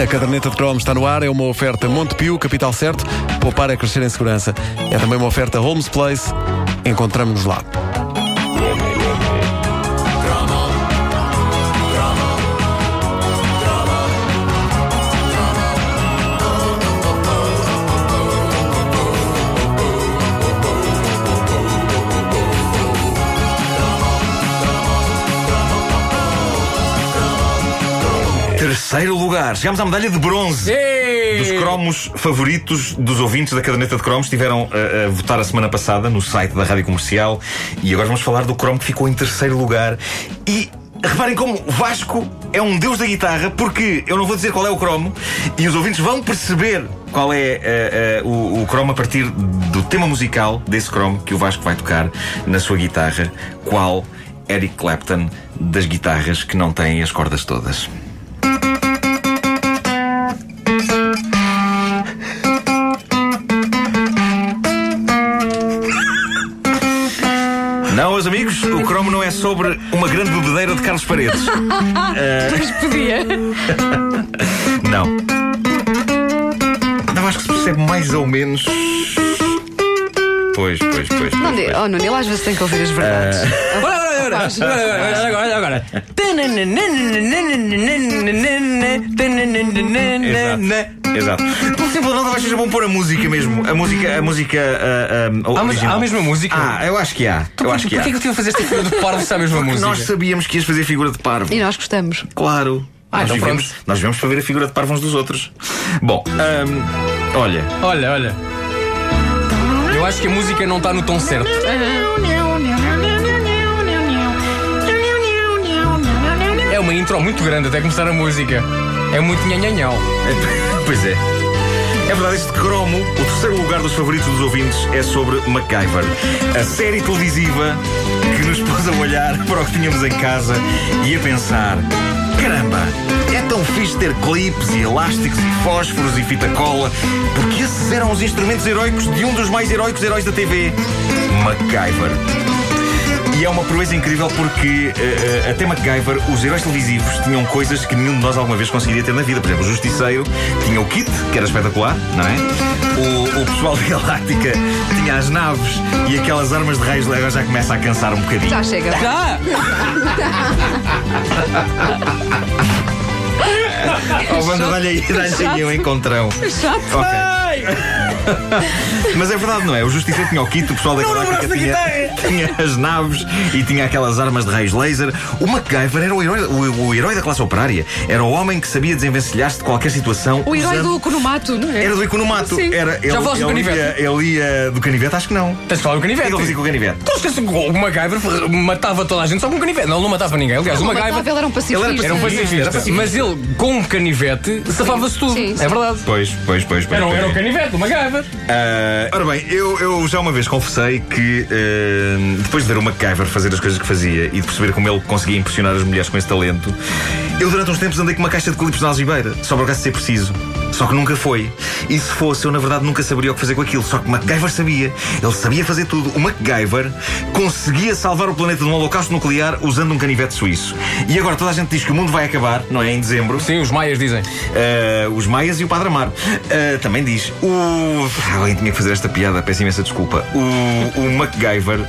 A caderneta de cromos está no ar, é uma oferta Montepio, capital certo, poupar é crescer em segurança. É também uma oferta Holmes Place, encontramos-nos lá. Lugar. Chegámos à medalha de bronze. Dos cromos favoritos dos ouvintes da caderneta de cromos tiveram a, a votar a semana passada no site da Rádio Comercial e agora vamos falar do cromo que ficou em terceiro lugar. E reparem como Vasco é um deus da guitarra, porque eu não vou dizer qual é o cromo e os ouvintes vão perceber qual é uh, uh, o, o cromo a partir do tema musical desse cromo que o Vasco vai tocar na sua guitarra. Qual Eric Clapton das guitarras que não têm as cordas todas? Meus amigos, o cromo não é sobre uma grande bebedeira de Carlos Paredes. Mas podia. Não. Não, acho que se percebe mais ou menos. Pois, pois, pois. Não, pois, pois. oh, Nuno, ele às vezes tem que ouvir as verdades. Olha, olha, olha, olha, olha, olha, olha, agora. Exato. Pelo simples não, talvez seja bom pôr a música mesmo. A música, a música ah, ah, Há, mas- há a mesma música? Ah, eu acho que há. Eu acho que há. Porquê que eu tive a fazer esta figura de parvo se há a mesma música? Nós sabíamos que ias fazer figura de parvo. E nós gostamos. Claro. Ah, nós, então vivemos, pronto. nós vivemos para ver a figura de parvo uns dos outros. Bom, ahm, olha. Olha, olha. Eu acho que a música não está no tom certo. É uma intro muito grande até começar a música. É muito nhanhanhão. Pois é. É verdade, este cromo, o terceiro lugar dos favoritos dos ouvintes, é sobre MacGyver. A série televisiva que nos pôs a olhar para o que tínhamos em casa e a pensar: caramba, é tão fixe ter clipes e elásticos e fósforos e fita cola, porque esses eram os instrumentos heróicos de um dos mais heróicos heróis da TV, MacGyver. E é uma proeza incrível porque eh, eh, até MacGyver, os heróis televisivos tinham coisas que nenhum de nós alguma vez conseguiria ter na vida. Por exemplo, o Justiceiro tinha o kit, que era espetacular, não é? O, o pessoal da Galáctica tinha as naves e aquelas armas de raios agora já começa a cansar um bocadinho. Já chega. Ah! Banda, dá-lhe aí, dá-lhe aí um encontrão. Chato. Ok. Mas é verdade, não é? O Justiceiro tinha o kit, o pessoal da Galáctica tinha, tinha as naves e tinha aquelas armas de raios laser. O MacGyver era o herói, o, o herói da classe operária. Era o homem que sabia desenvencilhar-se de qualquer situação. O herói usando- do Economato, não é? Era do Economato. Sim. Era, ele, Já falaste do canivete? ia, ele ia do canivete? Acho que não. Tens de falar do O que canivete. ele fazia com o canivete? Que o MacGyver matava toda a gente só com um canivete. Não, ele não matava ninguém. Aliás, o MacGyver matava, ele era um pacifista. Ele era um Era pacifista. pacifista. Mas ele, com um canivete, safava-se tudo. Sim, sim. É verdade. Pois, pois, pois. pois, Era, um- era o canivete, o MacGyver. Ah, ora bem, eu, eu já uma vez confessei que ah, depois de ver o MacGyver fazer as coisas que fazia e de perceber como ele conseguia impressionar as mulheres com esse talento, eu durante uns tempos andei com uma caixa de clipes na algibeira, só para o caso de ser preciso. Só que nunca foi. E se fosse, eu na verdade nunca saberia o que fazer com aquilo. Só que MacGyver sabia. Ele sabia fazer tudo. O MacGyver conseguia salvar o planeta de um holocausto nuclear usando um canivete suíço. E agora toda a gente diz que o mundo vai acabar, não é? Em dezembro. Sim, os maias dizem. Uh, os Maias e o Padre Amaro. Uh, também diz. O. Ah, Alguém tinha que fazer esta piada, peço imensa desculpa. O, o MacGyver,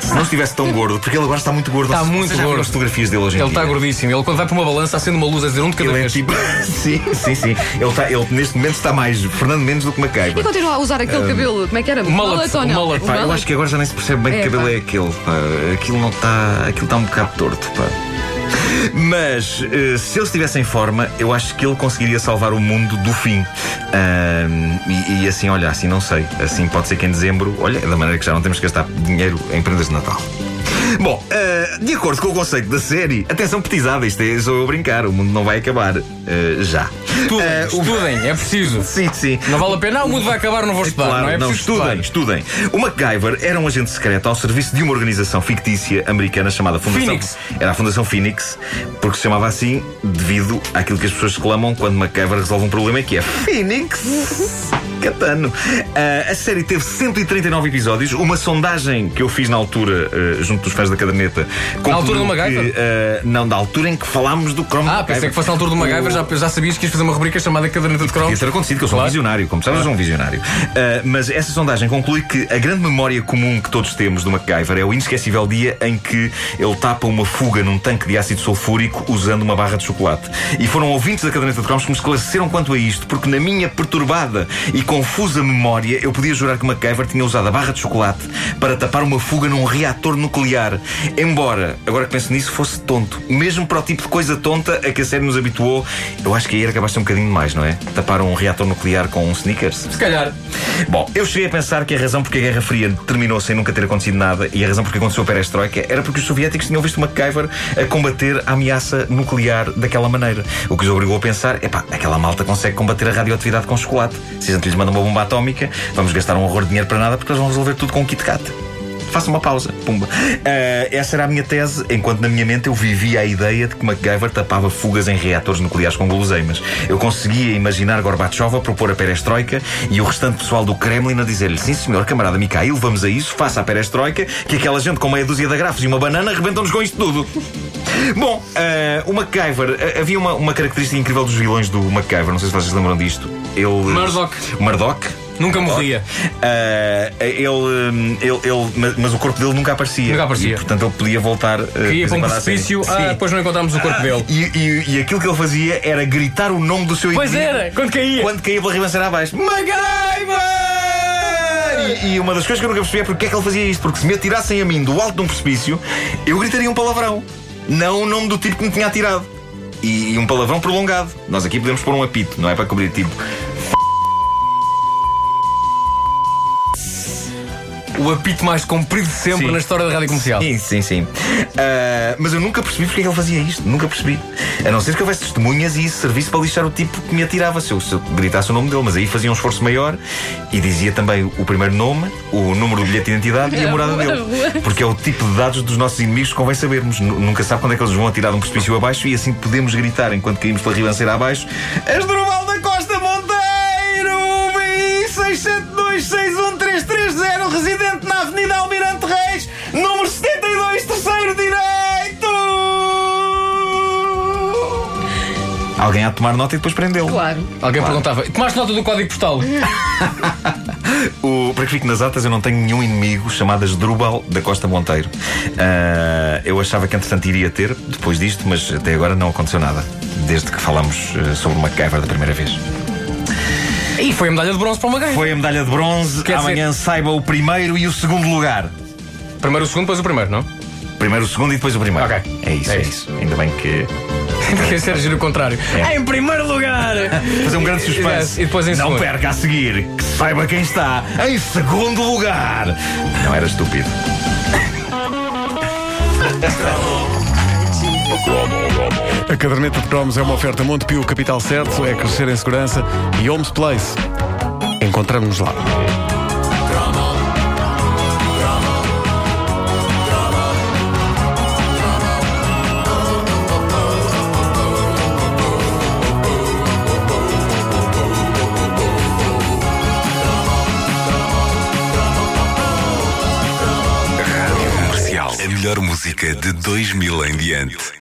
se não estivesse tão gordo, porque ele agora está muito gordo. Está Vocês muito gordo. as fotografias dele hoje em Ele dia. está gordíssimo. Ele, quando vai para uma balança, acende uma luz a dizer um de cada Ele é vez. tipo. sim, sim, sim. Ele, está, ele neste momento está mais Fernando Mendes do que E MacGyver. continua a usar aquele cabelo. Como é que era? mullet, ou não? mullet, Pá, eu acho que agora já nem se percebe bem É, que cabelo pá. é aquele. pá. Aquilo não está. Aquilo está um bocado torto, pá. Mas eh, se ele estivesse em forma, eu acho que ele conseguiria salvar o mundo do fim. E, e assim, olha, assim não sei. Assim pode ser que em dezembro, olha, da maneira que já não temos que gastar dinheiro em prendas de Natal. Bom, eh, de acordo com o conceito da série, atenção petizada, isto é só eu a brincar, o mundo não vai acabar eh, já. Estudem, o- estudem, é preciso. Sim, sim. Não vale a pena, ah, o mundo vai acabar, não vou estudar. Claro, não é não, estudem, estudem. O MacGyver era um agente secreto ao serviço de uma organização fictícia americana chamada Fundação. Phoenix. Era a Fundação Phoenix, porque se chamava assim devido àquilo que as pessoas exclamam quando MacGyver resolve um problema, que é Phoenix. Catano. Ah, a série teve 139 episódios. Uma sondagem que eu fiz na altura, ah, junto dos fãs da caderneta, concluiu altura do MacGyver? que, eh, não, da altura em que falámos do cromo Ah, pensei que fosse na altura do MacGyver, já, já sabias que ias fazer uma rubrica chamada Caderneta de Cromos. Podia ter acontecido, que eu sou um Claro. visionário, como sabes, sou um visionário. Uh, mas essa sondagem conclui que a grande memória comum que todos temos do MacGyver é o inesquecível dia em que ele tapa uma fuga num tanque de ácido sulfúrico usando uma barra de chocolate. E foram ouvintes da caderneta de cromos que me esclareceram quanto a isto, porque na minha perturbada e confusa memória eu podia jurar que o MacGyver tinha usado a barra de chocolate para tapar uma fuga num reator nuclear. Embora, agora que penso nisso, fosse tonto. Mesmo para o tipo de coisa tonta a que a série nos habituou, eu acho que aí era capaz de um bocadinho demais, não é? Tapar um reator nuclear com um sneakers. Se calhar. Bom, eu cheguei a pensar que a razão porque a Guerra Fria terminou sem nunca ter acontecido nada e a razão porque aconteceu a perestroika era porque os soviéticos tinham visto MacGyver a combater a ameaça nuclear daquela maneira. O que os obrigou a pensar, epá, aquela malta consegue combater a radioatividade com chocolate. Se a gente lhes manda uma bomba atómica, vamos gastar um horror de dinheiro para nada porque eles vão resolver tudo com um Kit Kat. Faça uma pausa. Pumba. Ah, essa era a minha tese, enquanto na minha mente eu vivia a ideia de que MacGyver tapava fugas em reatores nucleares com guloseimas. Eu conseguia imaginar Gorbachev a propor a perestroika e o restante pessoal do Kremlin a dizer-lhe: Sim, senhor, camarada Mikhail, vamos a isso, faça a perestroika, que aquela gente com meia dúzia de agrafos e uma banana arrebentam-nos com isto tudo. Bom, ah, o MacGyver, ah, havia uma, uma característica incrível dos vilões do MacGyver, não sei se vocês lembram disto. Ele. Murdoch. Murdoch. Nunca morria. Ah, ele, ele, ele- mas, o corpo dele nunca aparecia. Nunca aparecia. E, portanto, ele podia voltar. Que ia para um precipício, ah, depois não encontramos o corpo dele. E, e- e aquilo que ele fazia era gritar o nome do seu Pois era, quando caía. Quando caía pela ribanceira abaixo. MacGyver! E, e uma das coisas que eu nunca percebi é porque é que ele fazia isto. Porque se me atirassem a mim do alto de um precipício, eu gritaria um palavrão. Não o nome do tipo que me tinha atirado. E, e um palavrão prolongado. Nós aqui podemos pôr um apito, não é para cobrir tipo. O apito mais comprido de sempre Sim. na história da rádio comercial. Sim, sim, sim. Ah, mas eu nunca percebi porque é que ele fazia isto. Nunca percebi. A não ser que houvesse testemunhas e isso servisse para lixar o tipo que me atirava se eu, se eu gritasse o nome dele. Mas aí fazia um esforço maior e dizia também o primeiro nome, o número do bilhete de identidade e a morada dele. Porque é o tipo de dados dos nossos inimigos que convém sabermos. Nu- Nunca sabe quando é que eles vão atirar de um precipício abaixo e assim podemos gritar enquanto caímos pela ribanceira abaixo. Asdrubal da Costa Monteiro! BI 672613330 Alguém de tomar nota e depois prendê-lo. Claro. Alguém perguntava: tomaste nota do código postal? O, para que fique nas atas, eu não tenho nenhum inimigo chamado Asdrubal da Costa Monteiro. Ah, eu achava que entretanto iria ter depois disto, mas até agora não aconteceu nada. Desde que falamos eh, sobre o MacGyver da primeira vez. E foi a medalha de bronze para uma ganha. Foi a medalha de bronze. Quer Amanhã saiba o primeiro e o segundo lugar. Primeiro o segundo, depois o primeiro, não? Primeiro o segundo e depois o primeiro. Ok. É isso, É é, isso. isso. Ainda bem que. Quer ser giro o contrário. É. Em primeiro lugar! Fazer um grande suspense. E depois em Não segundo. perca a seguir, que saiba quem está em segundo lugar. Não era estúpido. A caderneta de cromos é uma oferta Montepio Capital Certo, é crescer em segurança e Homes Place. Encontramos-nos lá. Música de 2000 em diante.